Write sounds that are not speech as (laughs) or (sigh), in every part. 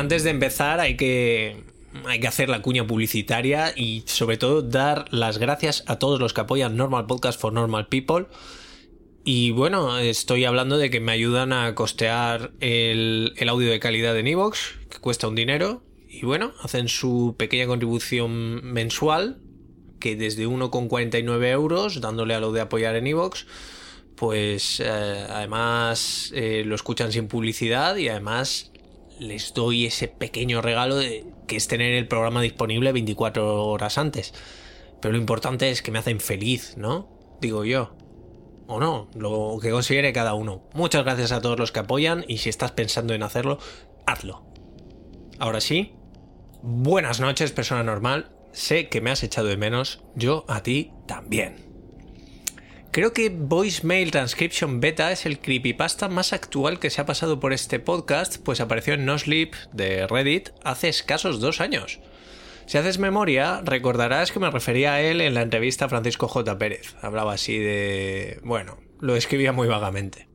Antes de empezar hay que, hay que hacer la cuña publicitaria y sobre todo dar las gracias a todos los que apoyan Normal Podcast for Normal People. Y bueno, estoy hablando de que me ayudan a costear el, el audio de calidad en Evox, que cuesta un dinero. Y bueno, hacen su pequeña contribución mensual, que desde 1,49 euros, dándole a lo de apoyar en Evox, pues eh, además eh, lo escuchan sin publicidad y además les doy ese pequeño regalo de, que es tener el programa disponible 24 horas antes. Pero lo importante es que me hacen feliz, ¿no? Digo yo. O no, lo que considere cada uno. Muchas gracias a todos los que apoyan y si estás pensando en hacerlo, hazlo. Ahora sí, buenas noches, persona normal. Sé que me has echado de menos, yo a ti también. Creo que Voicemail Transcription Beta es el creepypasta más actual que se ha pasado por este podcast, pues apareció en No Sleep de Reddit hace escasos dos años. Si haces memoria, recordarás que me refería a él en la entrevista a Francisco J. Pérez. Hablaba así de... bueno, lo escribía muy vagamente.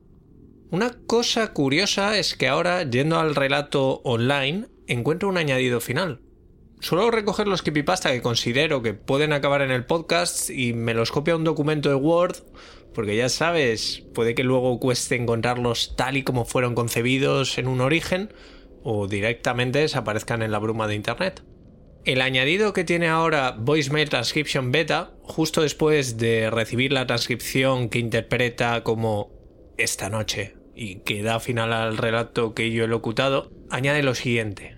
Una cosa curiosa es que ahora, yendo al relato online, encuentro un añadido final. Suelo recoger los creepypasta que considero que pueden acabar en el podcast y me los copio a un documento de Word, porque ya sabes, puede que luego cueste encontrarlos tal y como fueron concebidos en un origen, o directamente desaparezcan en la bruma de Internet. El añadido que tiene ahora Voicemail Transcription Beta, justo después de recibir la transcripción que interpreta como esta noche y que da final al relato que yo he locutado, añade lo siguiente.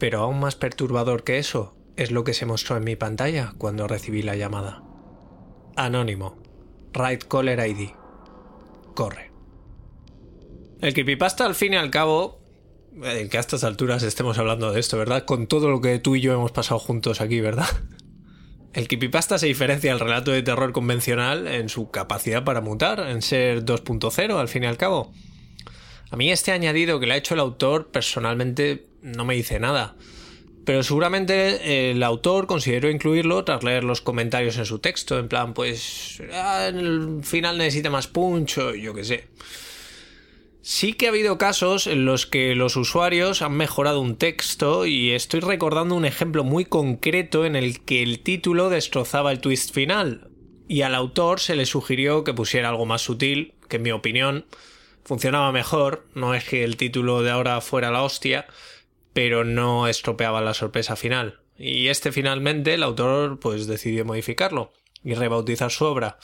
Pero aún más perturbador que eso es lo que se mostró en mi pantalla cuando recibí la llamada. Anónimo. Right Caller ID. Corre. El creepypasta al fin y al cabo, el que a estas alturas estemos hablando de esto, ¿verdad? Con todo lo que tú y yo hemos pasado juntos aquí, ¿verdad? (laughs) El creepypasta se diferencia del relato de terror convencional en su capacidad para mutar, en ser 2.0 al fin y al cabo. A mí este añadido que le ha hecho el autor personalmente no me dice nada. Pero seguramente el autor consideró incluirlo tras leer los comentarios en su texto, en plan, pues ah, en el final necesita más punch o yo qué sé. Sí que ha habido casos en los que los usuarios han mejorado un texto y estoy recordando un ejemplo muy concreto en el que el título destrozaba el twist final y al autor se le sugirió que pusiera algo más sutil, que en mi opinión funcionaba mejor, no es que el título de ahora fuera la hostia, pero no estropeaba la sorpresa final. Y este finalmente el autor pues decidió modificarlo y rebautizar su obra.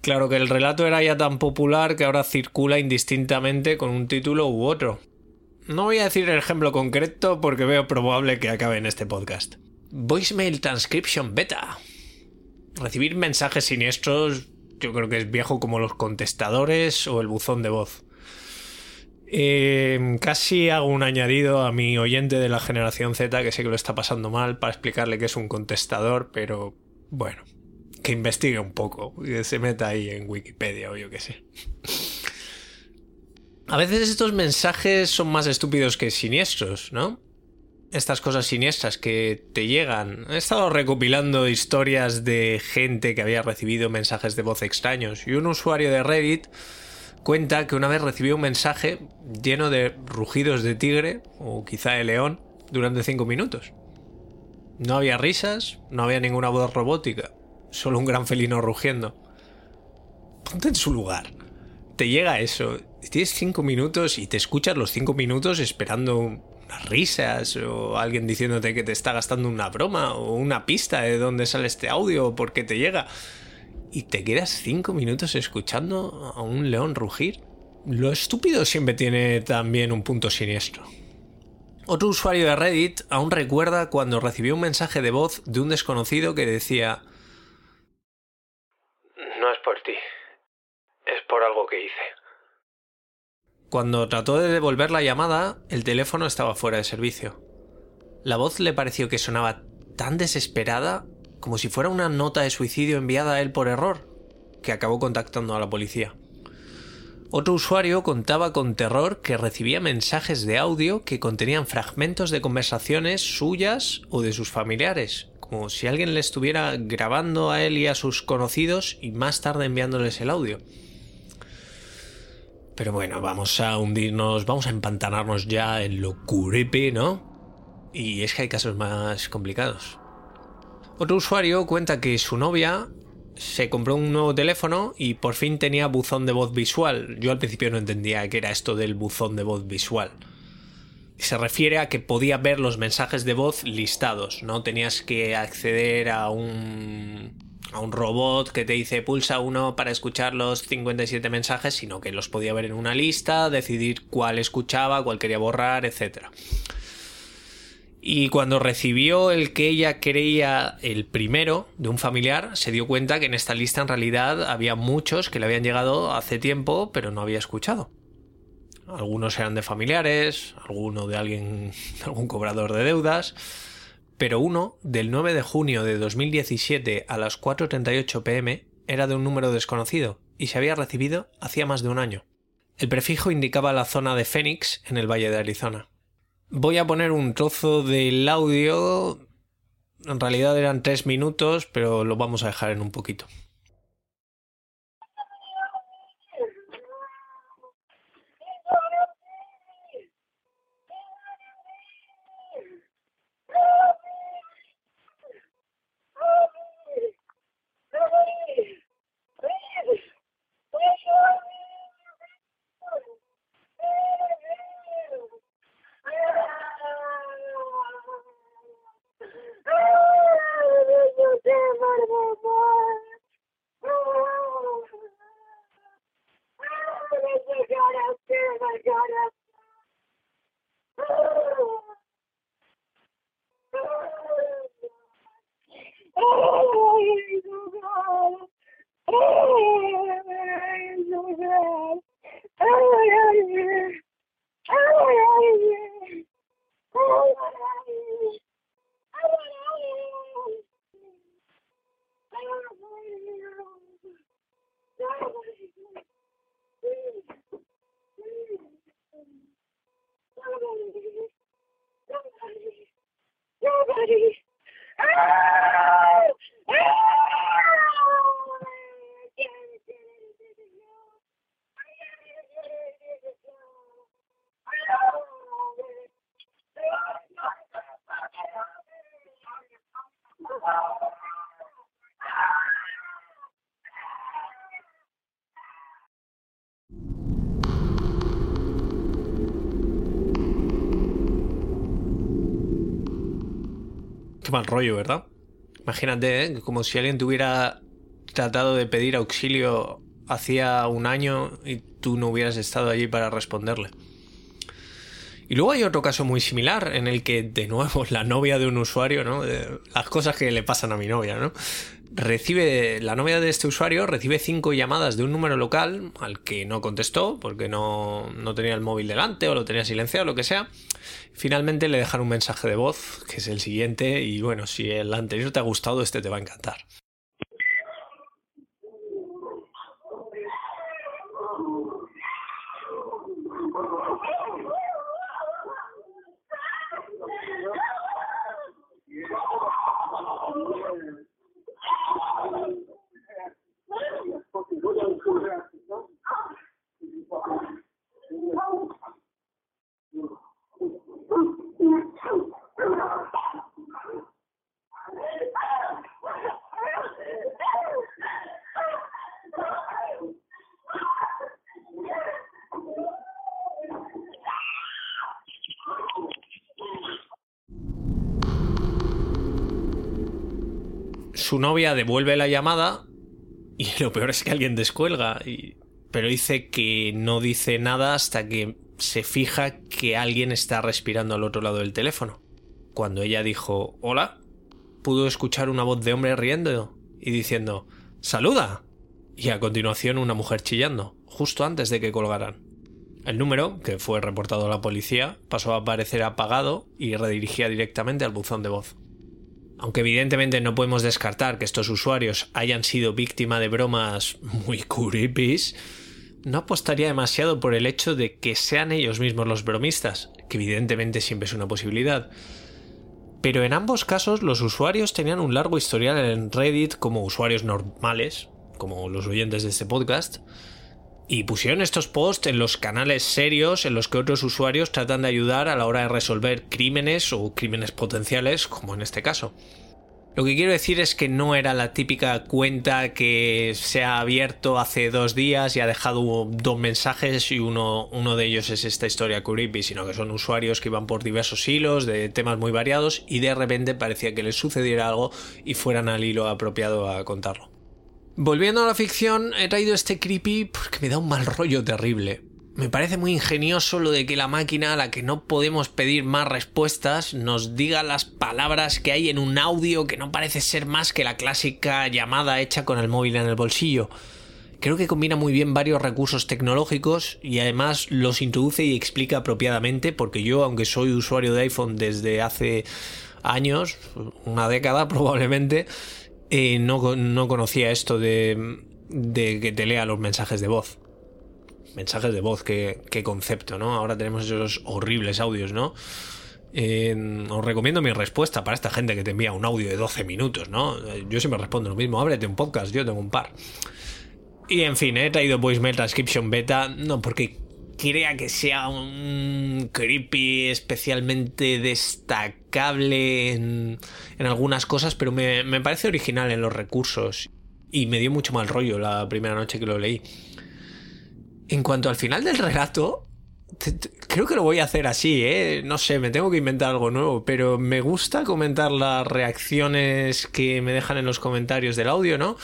Claro que el relato era ya tan popular que ahora circula indistintamente con un título u otro. No voy a decir el ejemplo concreto porque veo probable que acabe en este podcast. Voicemail Transcription Beta. Recibir mensajes siniestros yo creo que es viejo como los contestadores o el buzón de voz. Eh, casi hago un añadido a mi oyente de la generación Z que sé que lo está pasando mal para explicarle que es un contestador, pero bueno, que investigue un poco, que se meta ahí en Wikipedia o yo qué sé. A veces estos mensajes son más estúpidos que siniestros, ¿no? Estas cosas siniestras que te llegan. He estado recopilando historias de gente que había recibido mensajes de voz extraños y un usuario de Reddit cuenta que una vez recibió un mensaje lleno de rugidos de tigre o quizá de león durante cinco minutos. No había risas, no había ninguna voz robótica, solo un gran felino rugiendo. Ponte en su lugar. Te llega eso, tienes cinco minutos y te escuchas los cinco minutos esperando unas risas o alguien diciéndote que te está gastando una broma o una pista de dónde sale este audio o por qué te llega y te quedas cinco minutos escuchando a un león rugir. Lo estúpido siempre tiene también un punto siniestro. Otro usuario de Reddit aún recuerda cuando recibió un mensaje de voz de un desconocido que decía No es por ti, es por algo que hice. Cuando trató de devolver la llamada, el teléfono estaba fuera de servicio. La voz le pareció que sonaba tan desesperada como si fuera una nota de suicidio enviada a él por error, que acabó contactando a la policía. Otro usuario contaba con terror que recibía mensajes de audio que contenían fragmentos de conversaciones suyas o de sus familiares, como si alguien le estuviera grabando a él y a sus conocidos y más tarde enviándoles el audio. Pero bueno, vamos a hundirnos, vamos a empantanarnos ya en lo curepe, ¿no? Y es que hay casos más complicados. Otro usuario cuenta que su novia se compró un nuevo teléfono y por fin tenía buzón de voz visual. Yo al principio no entendía qué era esto del buzón de voz visual. Se refiere a que podía ver los mensajes de voz listados, no tenías que acceder a un a un robot que te dice pulsa uno para escuchar los 57 mensajes, sino que los podía ver en una lista, decidir cuál escuchaba, cuál quería borrar, etc. Y cuando recibió el que ella creía el primero de un familiar, se dio cuenta que en esta lista en realidad había muchos que le habían llegado hace tiempo, pero no había escuchado. Algunos eran de familiares, alguno de alguien, (laughs) algún cobrador de deudas, pero uno, del 9 de junio de 2017 a las 4.38 pm, era de un número desconocido y se había recibido hacía más de un año. El prefijo indicaba la zona de Phoenix en el Valle de Arizona. Voy a poner un trozo del audio. En realidad eran tres minutos, pero lo vamos a dejar en un poquito. Mal rollo, ¿verdad? Imagínate, ¿eh? como si alguien te hubiera tratado de pedir auxilio hacía un año y tú no hubieras estado allí para responderle. Y luego hay otro caso muy similar en el que, de nuevo, (laughs) la novia de un usuario, ¿no? Las cosas que le pasan a mi novia, ¿no? Recibe, la novia de este usuario recibe cinco llamadas de un número local al que no contestó porque no, no tenía el móvil delante o lo tenía silenciado lo que sea. Finalmente le dejan un mensaje de voz, que es el siguiente, y bueno, si el anterior te ha gustado, este te va a encantar. Su novia devuelve la llamada y lo peor es que alguien descuelga. Pero dice que no dice nada hasta que se fija que alguien está respirando al otro lado del teléfono. Cuando ella dijo hola, pudo escuchar una voz de hombre riendo y diciendo ¡Saluda! Y a continuación una mujer chillando, justo antes de que colgaran. El número, que fue reportado a la policía, pasó a aparecer apagado y redirigía directamente al buzón de voz. Aunque evidentemente no podemos descartar que estos usuarios hayan sido víctima de bromas muy creepy, no apostaría demasiado por el hecho de que sean ellos mismos los bromistas, que evidentemente siempre es una posibilidad. Pero en ambos casos los usuarios tenían un largo historial en Reddit como usuarios normales, como los oyentes de este podcast, Y pusieron estos posts en los canales serios en los que otros usuarios tratan de ayudar a la hora de resolver crímenes o crímenes potenciales, como en este caso. Lo que quiero decir es que no era la típica cuenta que se ha abierto hace dos días y ha dejado dos mensajes y uno, uno de ellos es esta historia creepy, sino que son usuarios que iban por diversos hilos de temas muy variados y de repente parecía que les sucediera algo y fueran al hilo apropiado a contarlo. Volviendo a la ficción, he traído este creepy porque me da un mal rollo terrible. Me parece muy ingenioso lo de que la máquina a la que no podemos pedir más respuestas nos diga las palabras que hay en un audio que no parece ser más que la clásica llamada hecha con el móvil en el bolsillo. Creo que combina muy bien varios recursos tecnológicos y además los introduce y explica apropiadamente porque yo, aunque soy usuario de iPhone desde hace años, una década (laughs) probablemente, eh, no, no, conocía esto de, de que te lea los mensajes de voz mensajes de voz, qué, concepto, ¿no? Ahora tenemos esos horribles audios, ¿no? os recomiendo mi respuesta para esta gente que te envía un audio de 12 minutos, ¿no? Yo siempre respondo lo mismo, ábrete un podcast, yo tengo un par. Y en fin, he traído Voicemail Transcription Beta, no porque crea que sea un creepy especialmente destacable en, algunas cosas, pero me, me parece original en los recursos. Y me dio mucho mal rollo la primera noche que lo leí. En cuanto al final del relato, creo que lo voy a hacer así, ¿eh? No sé, me tengo que inventar algo nuevo, pero me gusta comentar las reacciones que me dejan en los comentarios del audio, ¿no?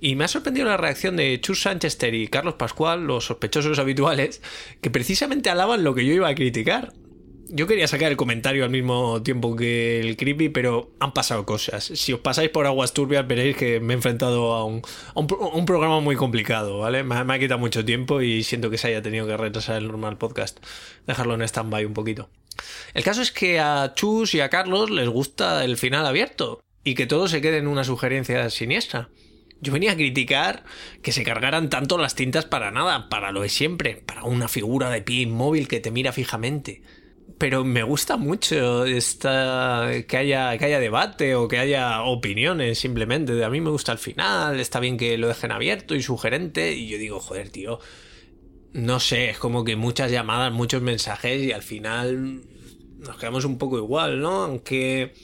Y me ha sorprendido la reacción de Chus Sánchez y Carlos Pascual, los sospechosos habituales, que precisamente alaban lo que yo iba a criticar yo quería sacar el comentario al mismo tiempo que el creepy, pero han pasado cosas. Si os pasáis por aguas turbias veréis que me he enfrentado a un, un, programa muy complicado, ¿vale? Me, ha quitado mucho tiempo y siento que se haya tenido que retrasar el normal podcast. Dejarlo en stand-by un poquito. El caso es que a Chus y a Carlos les gusta el final abierto y que todo se quede en una sugerencia siniestra. Yo venía a criticar que se cargaran tanto las tintas para nada, para lo de siempre, para una figura de pie inmóvil que te mira fijamente pero me gusta mucho esta, que, haya, que haya debate o que haya opiniones simplemente. A mí me gusta el final, está bien que lo dejen abierto y sugerente. Y yo digo, joder, tío, no sé, es como que muchas llamadas, muchos mensajes y al final nos quedamos un poco igual, ¿no? Aunque...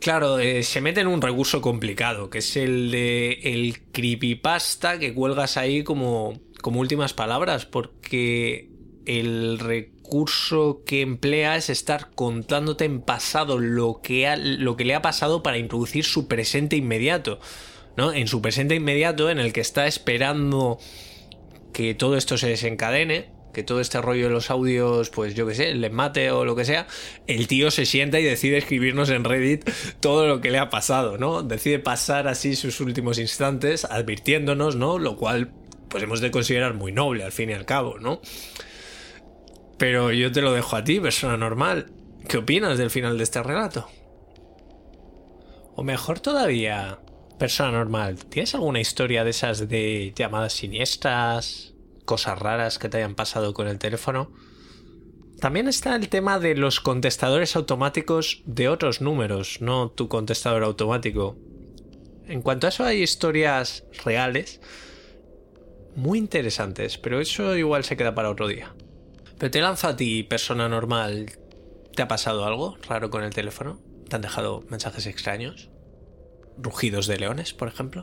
Claro, eh, se mete en un recurso complicado, que es el de el creepypasta que cuelgas ahí como, como últimas palabras, porque el recurso que emplea es estar contándote en pasado lo que, lo que le ha pasado para introducir su presente inmediato. ¿no? En su presente inmediato, en el que está esperando que todo esto se desencadene, que todo este rollo de los audios, pues yo qué sé, le mate o lo que sea, el tío se sienta y decide escribirnos en Reddit todo lo que le ha pasado, ¿no? Decide pasar así sus últimos instantes advirtiéndonos, ¿no? Lo cual, pues hemos de considerar muy noble al fin y al cabo, ¿no? Pero yo te lo dejo a ti, persona normal. ¿Qué opinas del final de este relato? O mejor todavía, persona normal, ¿tienes alguna historia de esas de llamadas siniestras, cosas raras que te hayan pasado con el teléfono? También está el tema de los contestadores automáticos de otros números, no tu contestador automático. En cuanto a eso hay historias reales muy interesantes, pero eso igual se queda para otro día. Pero te lanzo a ti, persona normal. ¿Te ha pasado algo raro con el teléfono? ¿Te han dejado mensajes extraños? ¿Rugidos de leones, por ejemplo?